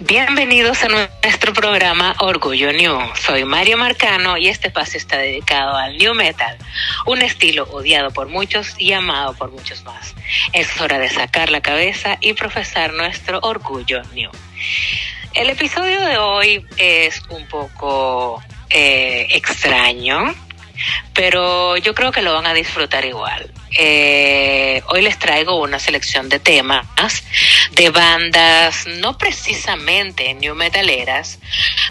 Bienvenidos a nuestro programa Orgullo New. Soy Mario Marcano y este espacio está dedicado al New Metal, un estilo odiado por muchos y amado por muchos más. Es hora de sacar la cabeza y profesar nuestro Orgullo New. El episodio de hoy es un poco eh, extraño, pero yo creo que lo van a disfrutar igual. Eh, hoy les traigo una selección de temas de bandas no precisamente new metaleras,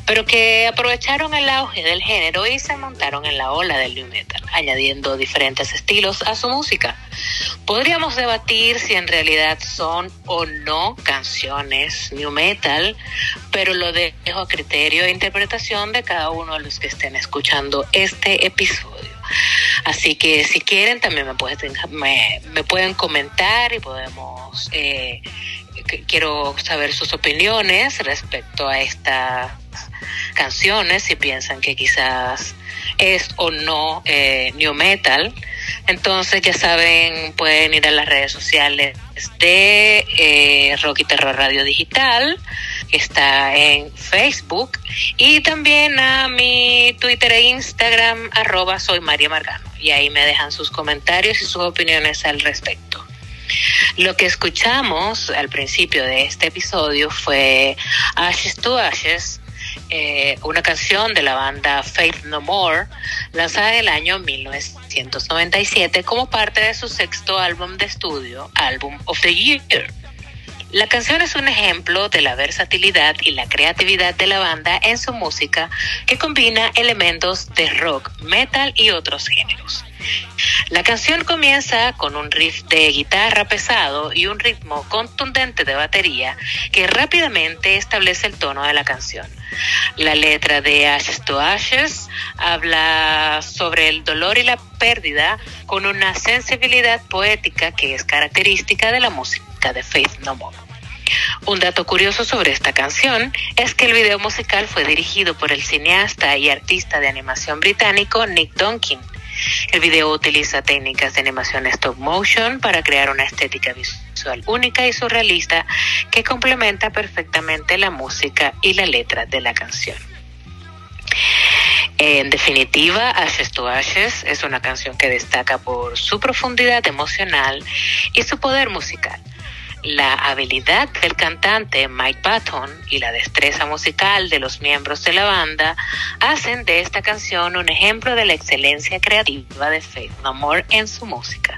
pero que aprovecharon el auge del género y se montaron en la ola del new metal, añadiendo diferentes estilos a su música. Podríamos debatir si en realidad son o no canciones new metal, pero lo dejo a criterio e interpretación de cada uno de los que estén escuchando este episodio. Así que si quieren también me pueden, me, pueden comentar y podemos, eh, quiero saber sus opiniones respecto a estas canciones, si piensan que quizás es o no eh, new metal. Entonces ya saben, pueden ir a las redes sociales de eh, Rock y Terror Radio Digital, que está en Facebook, y también a mi Twitter e Instagram, arroba soy María Margano. Y ahí me dejan sus comentarios y sus opiniones al respecto. Lo que escuchamos al principio de este episodio fue Ashes to Ashes, eh, una canción de la banda Faith No More, lanzada en el año 1997 como parte de su sexto álbum de estudio, Album of the Year. La canción es un ejemplo de la versatilidad y la creatividad de la banda en su música que combina elementos de rock, metal y otros géneros. La canción comienza con un riff de guitarra pesado y un ritmo contundente de batería que rápidamente establece el tono de la canción. La letra de Ashes to Ashes habla sobre el dolor y la pérdida con una sensibilidad poética que es característica de la música de Faith No More. Un dato curioso sobre esta canción es que el video musical fue dirigido por el cineasta y artista de animación británico Nick Donkin. El video utiliza técnicas de animación stop motion para crear una estética visual única y surrealista que complementa perfectamente la música y la letra de la canción. En definitiva, Ashes to Ashes es una canción que destaca por su profundidad emocional y su poder musical. La habilidad del cantante Mike Patton y la destreza musical de los miembros de la banda hacen de esta canción un ejemplo de la excelencia creativa de Faith No More en su música.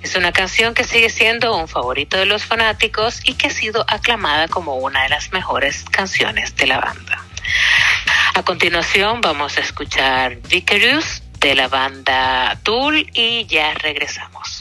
Es una canción que sigue siendo un favorito de los fanáticos y que ha sido aclamada como una de las mejores canciones de la banda. A continuación vamos a escuchar Vicarious de la banda Tool y ya regresamos.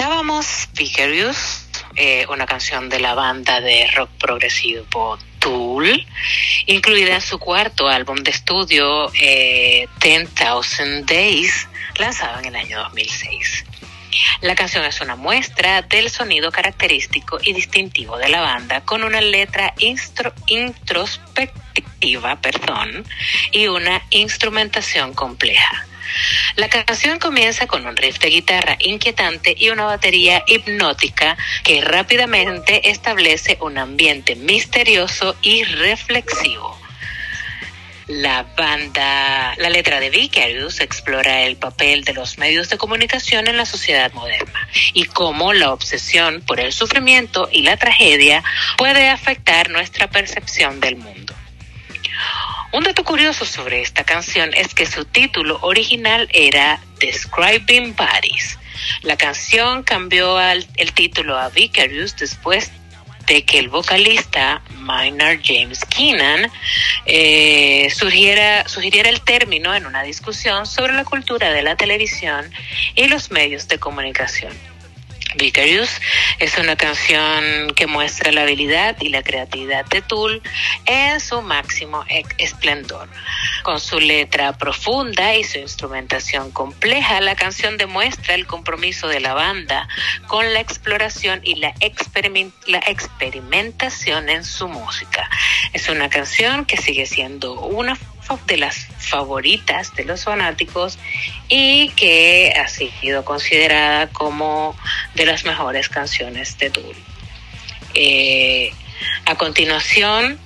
Escuchábamos Vicarious, eh, una canción de la banda de rock progresivo Tool, incluida en su cuarto álbum de estudio eh, 10,000 Days, lanzado en el año 2006. La canción es una muestra del sonido característico y distintivo de la banda, con una letra introspectiva perdón, y una instrumentación compleja. La canción comienza con un riff de guitarra inquietante y una batería hipnótica que rápidamente establece un ambiente misterioso y reflexivo. La banda, la letra de Vicarious explora el papel de los medios de comunicación en la sociedad moderna y cómo la obsesión por el sufrimiento y la tragedia puede afectar nuestra percepción del mundo. Un dato curioso sobre esta canción es que su título original era Describing Bodies. La canción cambió el título a Vicarious después de que el vocalista Maynard James Keenan eh, sugiriera el término en una discusión sobre la cultura de la televisión y los medios de comunicación. Vicarious es una canción que muestra la habilidad y la creatividad de Tool en su máximo e- esplendor. Con su letra profunda y su instrumentación compleja, la canción demuestra el compromiso de la banda con la exploración y la, experimen- la experimentación en su música. Es una canción que sigue siendo una de las favoritas de los fanáticos y que ha sido considerada como de las mejores canciones de Tool. Eh, a continuación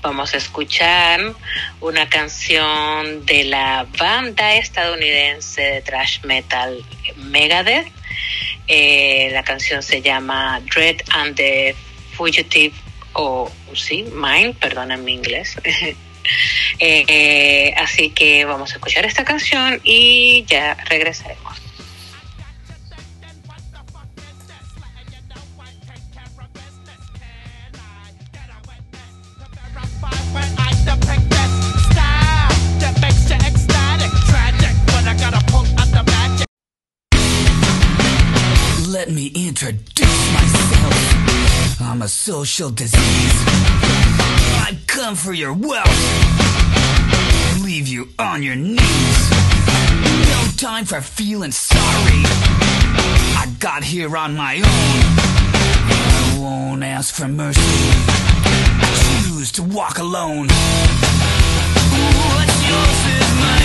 vamos a escuchar una canción de la banda estadounidense de thrash metal Megadeth. Eh, la canción se llama Dread and the Fugitive o sí, Mind, perdona mi inglés. Eh, así que vamos a escuchar esta canción y ya regresaremos. I'm a social disease. Come for your wealth. Leave you on your knees. No time for feeling sorry. I got here on my own. I won't ask for mercy. I choose to walk alone. What's yours is mine.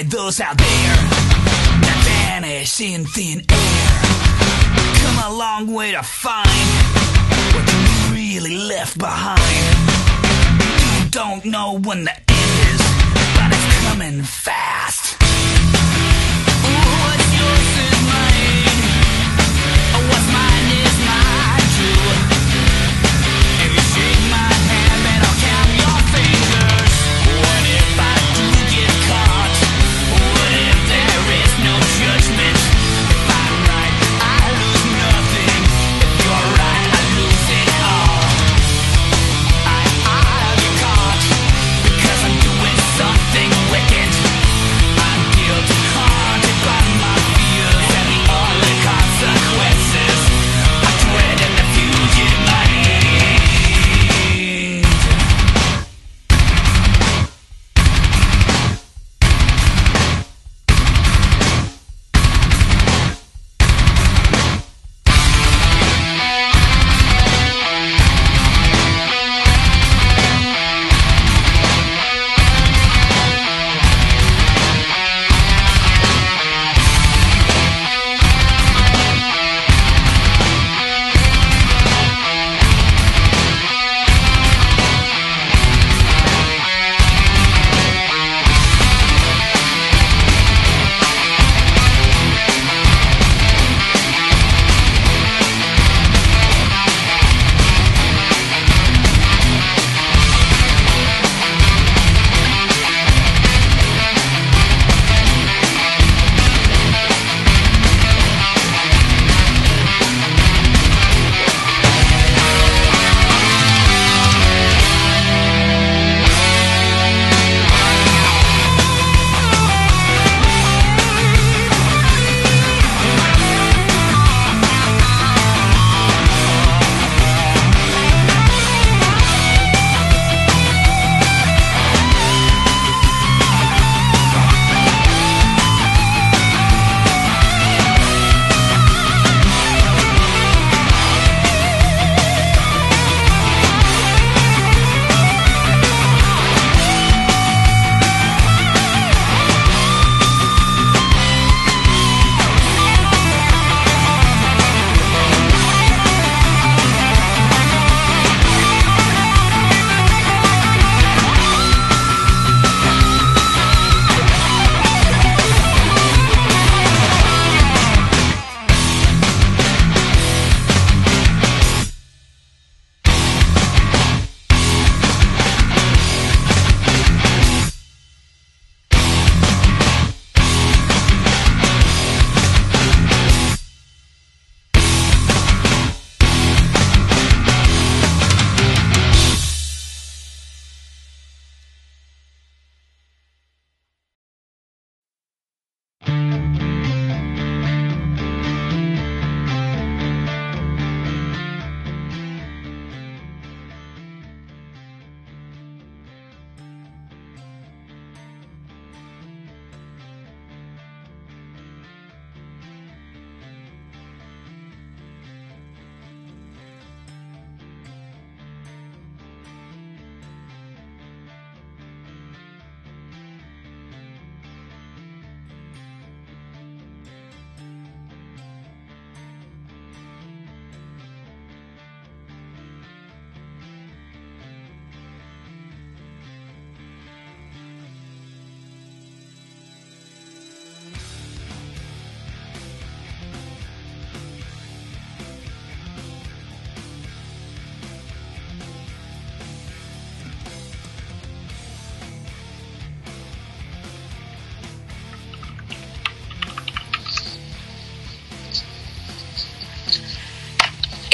By those out there that vanish in thin air. Come a long way to find what you really left behind. You don't know when the end is, but it's coming fast.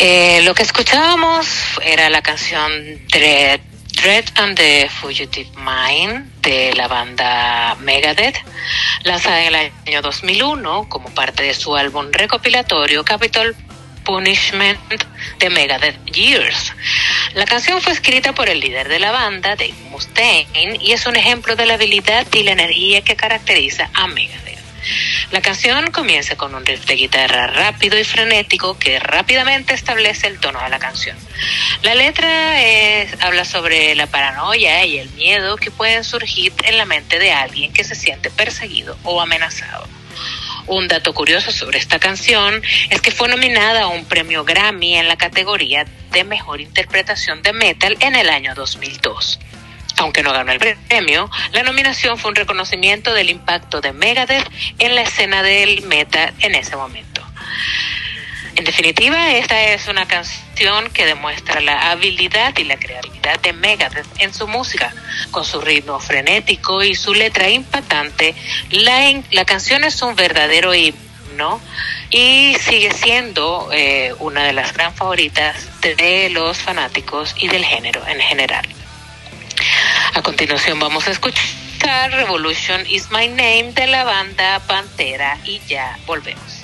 Eh, lo que escuchábamos era la canción Dread, Dread and the Fugitive Mind de la banda Megadeth, lanzada en el año 2001 como parte de su álbum recopilatorio Capitol Punishment de Megadeth Years. La canción fue escrita por el líder de la banda, Dave Mustaine, y es un ejemplo de la habilidad y la energía que caracteriza a Megadeth. La canción comienza con un riff de guitarra rápido y frenético que rápidamente establece el tono de la canción. La letra habla sobre la paranoia y el miedo que pueden surgir en la mente de alguien que se siente perseguido o amenazado. Un dato curioso sobre esta canción es que fue nominada a un premio Grammy en la categoría de Mejor Interpretación de Metal en el año 2002. Aunque no ganó el premio, la nominación fue un reconocimiento del impacto de Megadeth en la escena del metal en ese momento. En definitiva, esta es una canción que demuestra la habilidad y la creatividad de Megadeth en su música, con su ritmo frenético y su letra impactante. La, la canción es un verdadero himno y sigue siendo eh, una de las gran favoritas de los fanáticos y del género en general. A continuación vamos a escuchar Revolution is My Name de la banda Pantera y ya volvemos.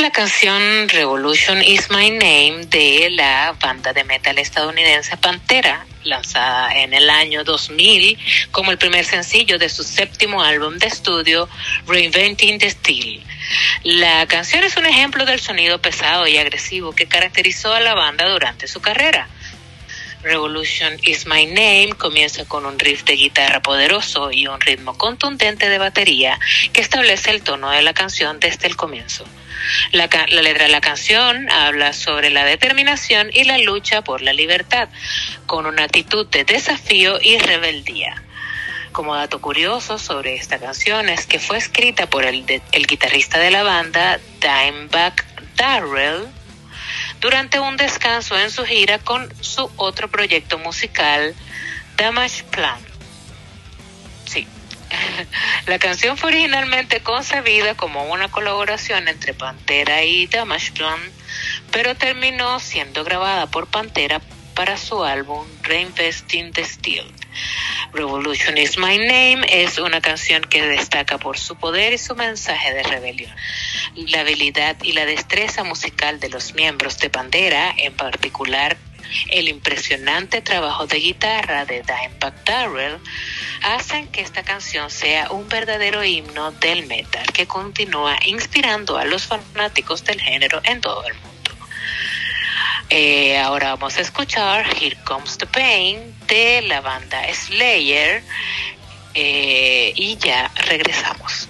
La canción Revolution is My Name de la banda de metal estadounidense Pantera, lanzada en el año 2000 como el primer sencillo de su séptimo álbum de estudio Reinventing the Steel. La canción es un ejemplo del sonido pesado y agresivo que caracterizó a la banda durante su carrera. Revolution is My Name comienza con un riff de guitarra poderoso y un ritmo contundente de batería que establece el tono de la canción desde el comienzo. La, letra de la canción habla sobre la determinación y la lucha por la libertad, con una actitud de desafío y rebeldía. Como dato curioso sobre esta canción es que fue escrita por el guitarrista de la banda, Dimebag Darrell, durante un descanso en su gira con su otro proyecto musical, Damage Plan. Sí. La canción fue originalmente concebida como una colaboración entre Pantera y Damage Plan, pero terminó siendo grabada por Pantera para su álbum Reinvesting the Steel. Revolution is My Name es una canción que destaca por su poder y su mensaje de rebelión. La habilidad y la destreza musical de los miembros de Pantera, en particular el impresionante trabajo de guitarra de Dimebag Darrell, hacen que esta canción sea un verdadero himno del metal que continúa inspirando a los fanáticos del género en todo el mundo. Eh, ahora vamos a escuchar Here Comes the Pain de la banda Slayer eh, y ya regresamos.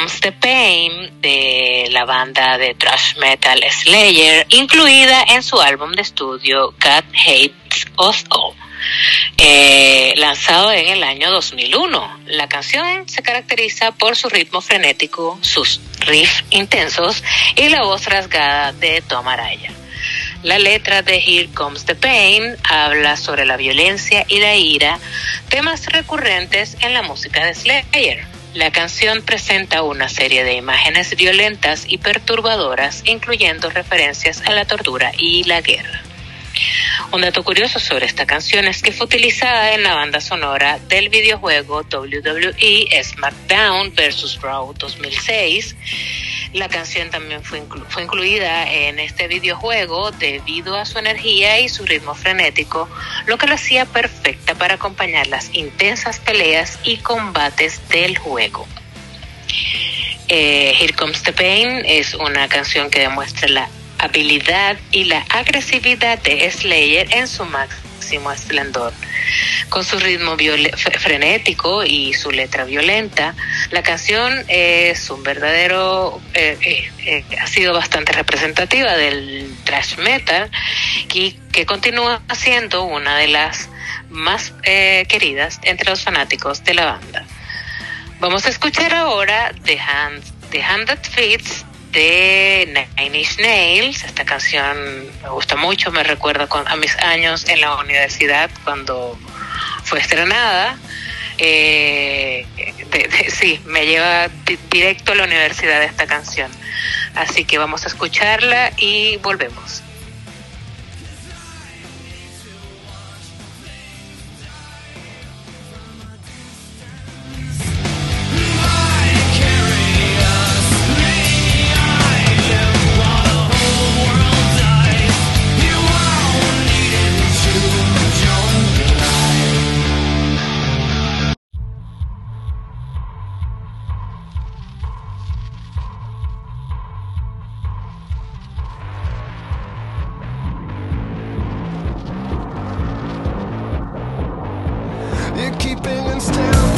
Comes the Pain de la banda de thrash metal Slayer, incluida en su álbum de estudio God Hates Us All, eh, lanzado en el año 2001. La canción se caracteriza por su ritmo frenético, sus riffs intensos y la voz rasgada de Tom Araya. La letra de Here Comes the Pain habla sobre la violencia y la ira, temas recurrentes en la música de Slayer. La canción presenta una serie de imágenes violentas y perturbadoras, incluyendo referencias a la tortura y la guerra. Un dato curioso sobre esta canción es que fue utilizada en la banda sonora del videojuego WWE SmackDown vs. Raw 2006. La canción también fue, fue incluida en este videojuego debido a su energía y su ritmo frenético, lo que la hacía perfecta para acompañar las intensas peleas y combates del juego. Eh, Here Comes the Pain es una canción que demuestra la habilidad y la agresividad de Slayer en su máximo esplendor. Con su ritmo frenético y su letra violenta, la canción es un verdadero, eh, eh, eh, ha sido bastante representativa del thrash metal y que continúa siendo una de las más queridas entre los fanáticos de la banda. Vamos a escuchar ahora The Hand, The Hand That Fits de Nine Inch Nails. Esta canción me gusta mucho, me recuerda a mis años en la universidad cuando fue estrenada. Eh, sí, me lleva directo a la universidad esta canción. Así que vamos a escucharla y volvemos. You're keeping us down.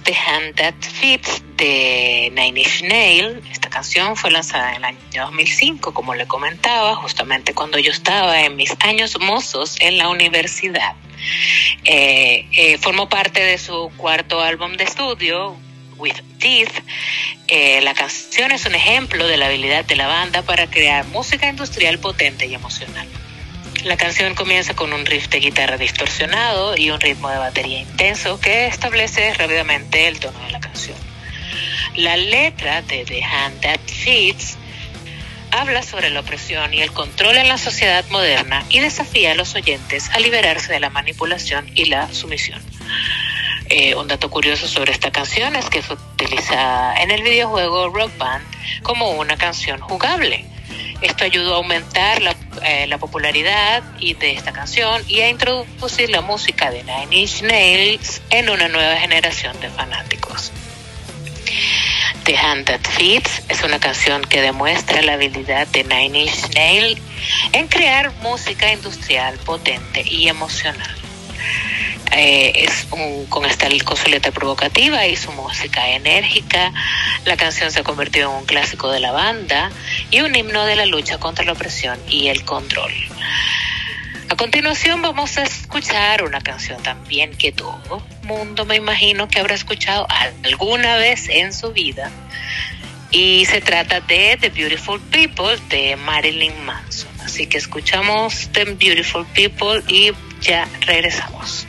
The Hand That Fits de Nine Inch Nails. Esta canción fue lanzada en el año 2005, como le comentaba, justamente cuando yo estaba en mis años mozos en la universidad. Eh, eh, formó parte de su cuarto álbum de estudio, With Teeth. Eh, la canción es un ejemplo de la habilidad de la banda para crear música industrial potente y emocional. La canción comienza con un riff de guitarra distorsionado y un ritmo de batería intenso que establece rápidamente el tono de la canción. La letra de The Hand That Feeds habla sobre la opresión y el control en la sociedad moderna y desafía a los oyentes a liberarse de la manipulación y la sumisión. Eh, un dato curioso sobre esta canción es que fue utilizada en el videojuego Rock Band como una canción jugable. Esto ayudó a aumentar la, eh, la popularidad y de esta canción y a introducir la música de Nine Inch Nails en una nueva generación de fanáticos. The Hand That Feeds es una canción que demuestra la habilidad de Nine Inch Nails en crear música industrial potente y emocional. Eh, es un, con esta con su provocativa y su música enérgica. La canción se ha convertido en un clásico de la banda y un himno de la lucha contra la opresión y el control. A continuación vamos a escuchar una canción también que todo mundo me imagino que habrá escuchado alguna vez en su vida. Y se trata de The Beautiful People de Marilyn Manson. Así que escuchamos The Beautiful People y ya regresamos.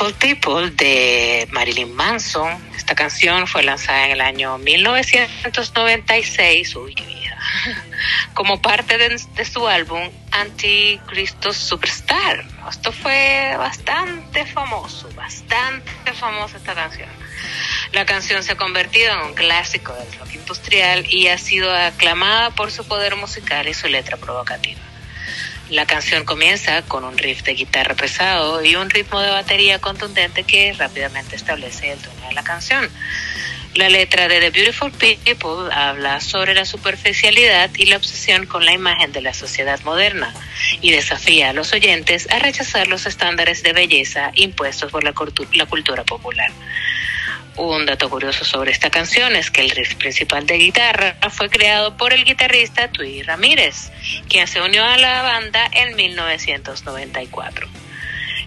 Beautiful People de Marilyn Manson. Esta canción fue lanzada en el año 1996, uy, como parte de, de su álbum Anticristo Superstar. Esto fue bastante famoso, bastante famosa esta canción. La canción se ha convertido en un clásico del rock industrial y ha sido aclamada por su poder musical y su letra provocativa. La canción comienza con un riff de guitarra pesado y un ritmo de batería contundente que rápidamente establece el tono de la canción. La letra de The Beautiful People habla sobre la superficialidad y la obsesión con la imagen de la sociedad moderna y desafía a los oyentes a rechazar los estándares de belleza impuestos por la, la cultura popular. Un dato curioso sobre esta canción es que el riff principal de guitarra fue creado por el guitarrista Tui Ramírez, quien se unió a la banda en 1994.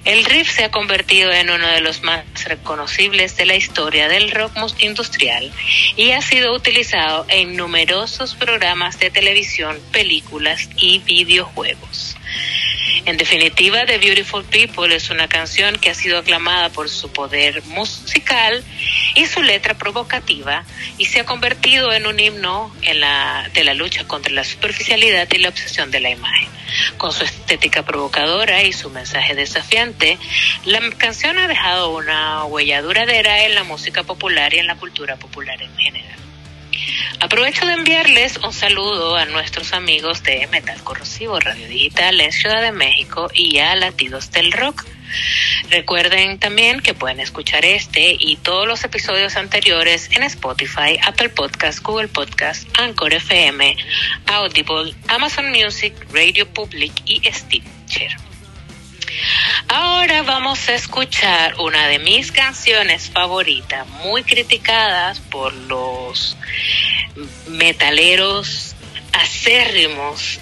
El riff se ha convertido en uno de los más reconocibles de la historia del rock industrial y ha sido utilizado en numerosos programas de televisión, películas y videojuegos. En definitiva, The Beautiful People es una canción que ha sido aclamada por su poder musical y su letra provocativa y se ha convertido en un himno de la lucha contra la superficialidad y la obsesión de la imagen. Con su estética provocadora y su mensaje desafiante, la canción ha dejado una huella duradera en la música popular y en la cultura popular en general. Aprovecho de enviarles un saludo a nuestros amigos de Metal Corrosivo Radio Digital en Ciudad de México y a Latidos del Rock. Recuerden también que pueden escuchar este y todos los episodios anteriores en Spotify, Apple Podcast, Google Podcast, Anchor FM, Audible, Amazon Music, Radio Public y Stitcher. Ahora vamos a escuchar una de mis canciones favoritas, muy criticadas por los metaleros acérrimos,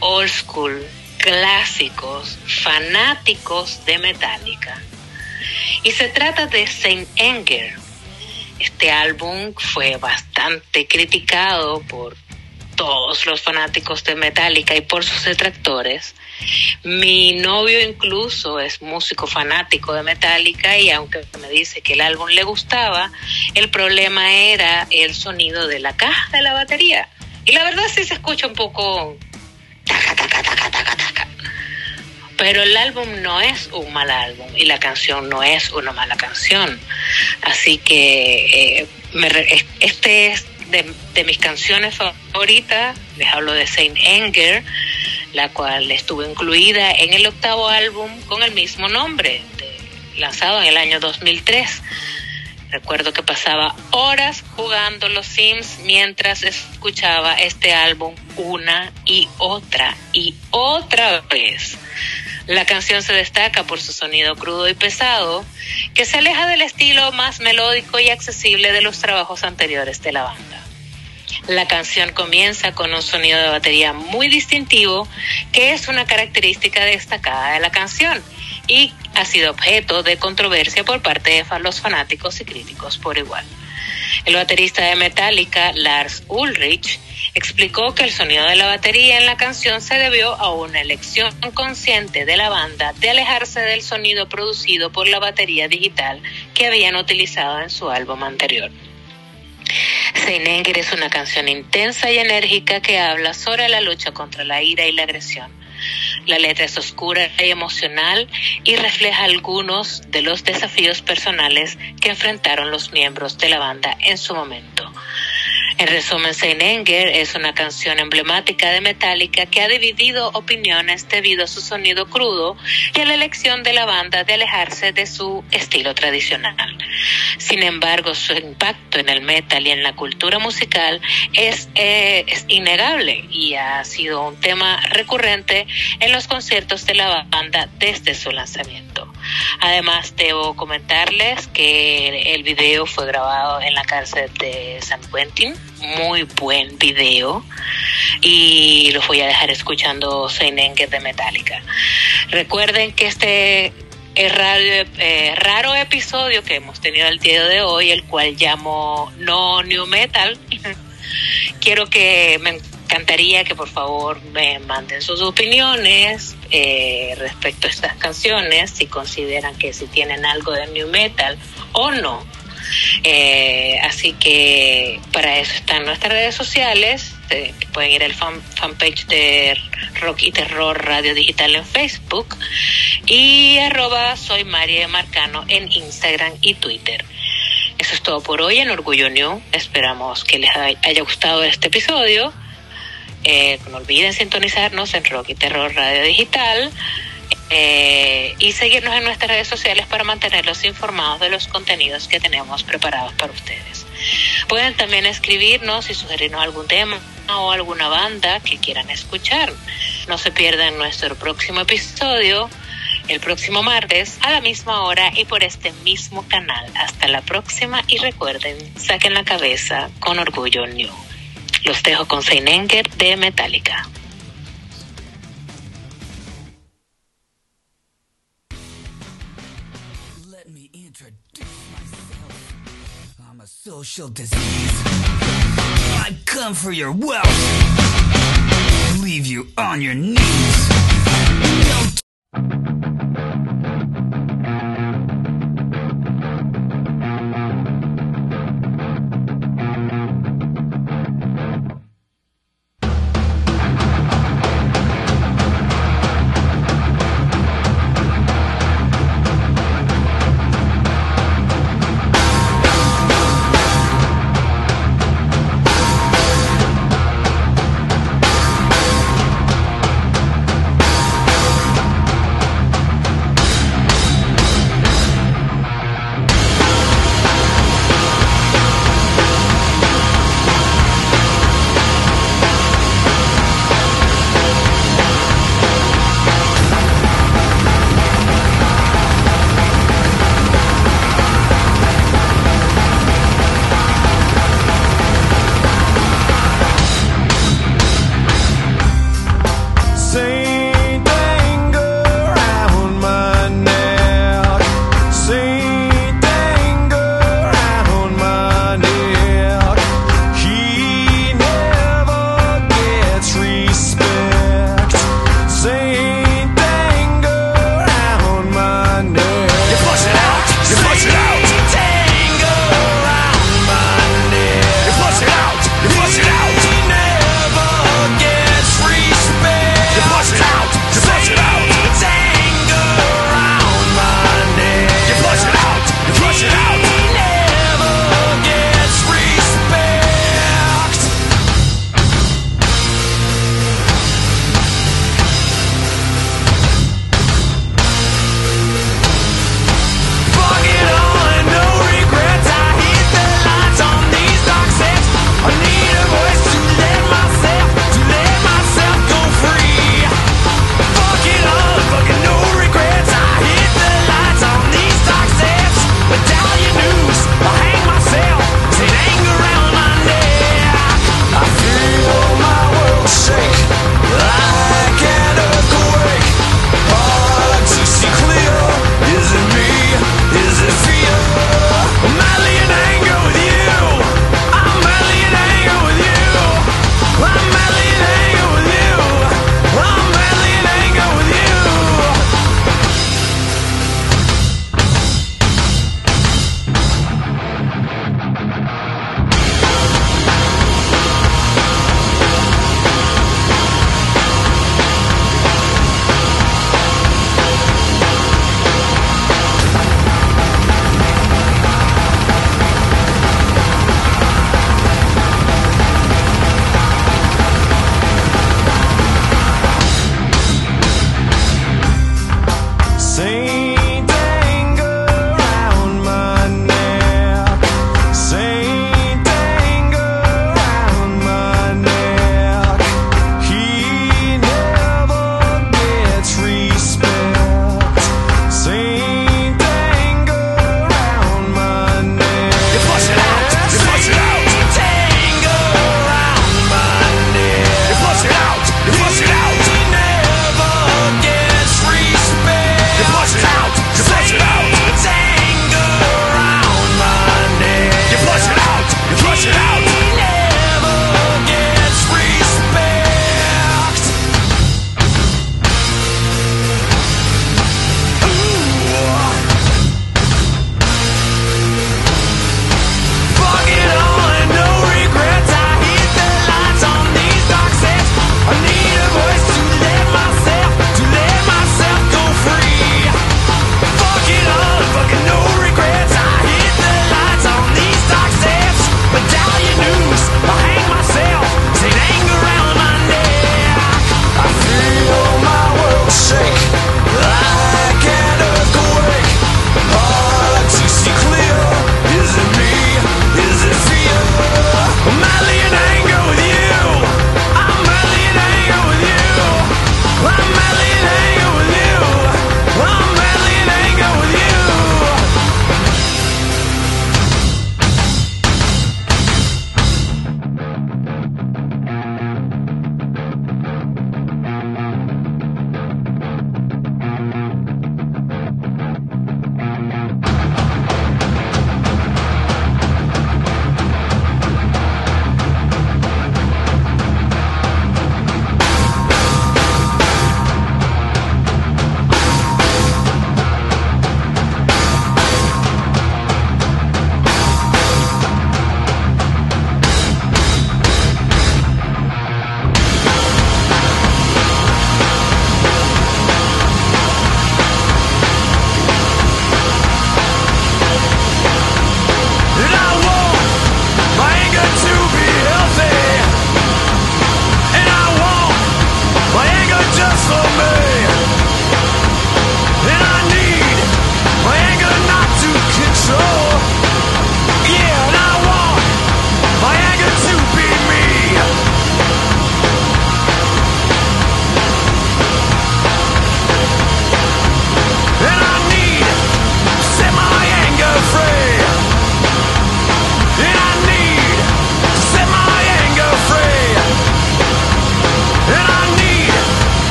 old school, clásicos, fanáticos de Metallica. Y se trata de Saint Anger. Este álbum fue bastante criticado por todos los fanáticos de Metallica y por sus detractores. Mi novio incluso es músico fanático de Metallica y aunque me dice que el álbum le gustaba, el problema era el sonido de la caja de la batería. Y la verdad sí se escucha un poco taca, taca, taca, taca, taca. Pero el álbum no es un mal álbum y la canción no es una mala canción. Así que eh, este es de, mis canciones favoritas. Les hablo de Saint Anger, la cual estuvo incluida en el octavo álbum con el mismo nombre, lanzado en el año 2003. Recuerdo que pasaba horas jugando los Sims mientras escuchaba este álbum una y otra y otra vez. La canción se destaca por su sonido crudo y pesado, que se aleja del estilo más melódico y accesible de los trabajos anteriores de la banda. La canción comienza con un sonido de batería muy distintivo, que es una característica destacada de la canción y ha sido objeto de controversia por parte de los fanáticos y críticos por igual. El baterista de Metallica, Lars Ulrich, explicó que el sonido de la batería en la canción se debió a una elección consciente de la banda de alejarse del sonido producido por la batería digital que habían utilizado en su álbum anterior. Seinenger es una canción intensa y enérgica que habla sobre la lucha contra la ira y la agresión. La letra es oscura y emocional y refleja algunos de los desafíos personales que enfrentaron los miembros de la banda en su momento. En resumen, Saint Anger es una canción emblemática de Metallica que ha dividido opiniones debido a su sonido crudo y a la elección de la banda de alejarse de su estilo tradicional. Sin embargo, su impacto en el metal y en la cultura musical es, eh, es innegable y ha sido un tema recurrente en los conciertos de la banda desde su lanzamiento. Además, debo comentarles que el video fue grabado en la cárcel de San Quentin. Muy buen video. Y los voy a dejar escuchando Saint Anger de Metallica. Recuerden que este el radio, eh, raro episodio que hemos tenido el día de hoy, el cual llamo No New Metal, quiero que me encantaría que por favor me manden sus opiniones eh, respecto a estas canciones, si consideran que si tienen algo de new metal o no. Eh, así que para eso están nuestras redes sociales. eh, pueden ir al fan, fanpage de Rock y Terror Radio Digital en Facebook y arroba soy María Marcano en Instagram y Twitter. Eso es todo por hoy en Orgullo New. Esperamos que les hay- haya gustado este episodio. Eh, no olviden sintonizarnos en Rock y Terror Radio Digital eh, y seguirnos en nuestras redes sociales para mantenerlos informados de los contenidos que tenemos preparados para ustedes. Pueden también escribirnos y sugerirnos algún tema o alguna banda que quieran escuchar. No se pierdan nuestro próximo episodio el próximo martes a la misma hora y por este mismo canal. Hasta la próxima y recuerden, saquen la cabeza con orgullo new. Los dejo con Seinenger de Metallica. Let me introduce myself. I'm a social disease. I come for your wealth. Leave you on your knees. No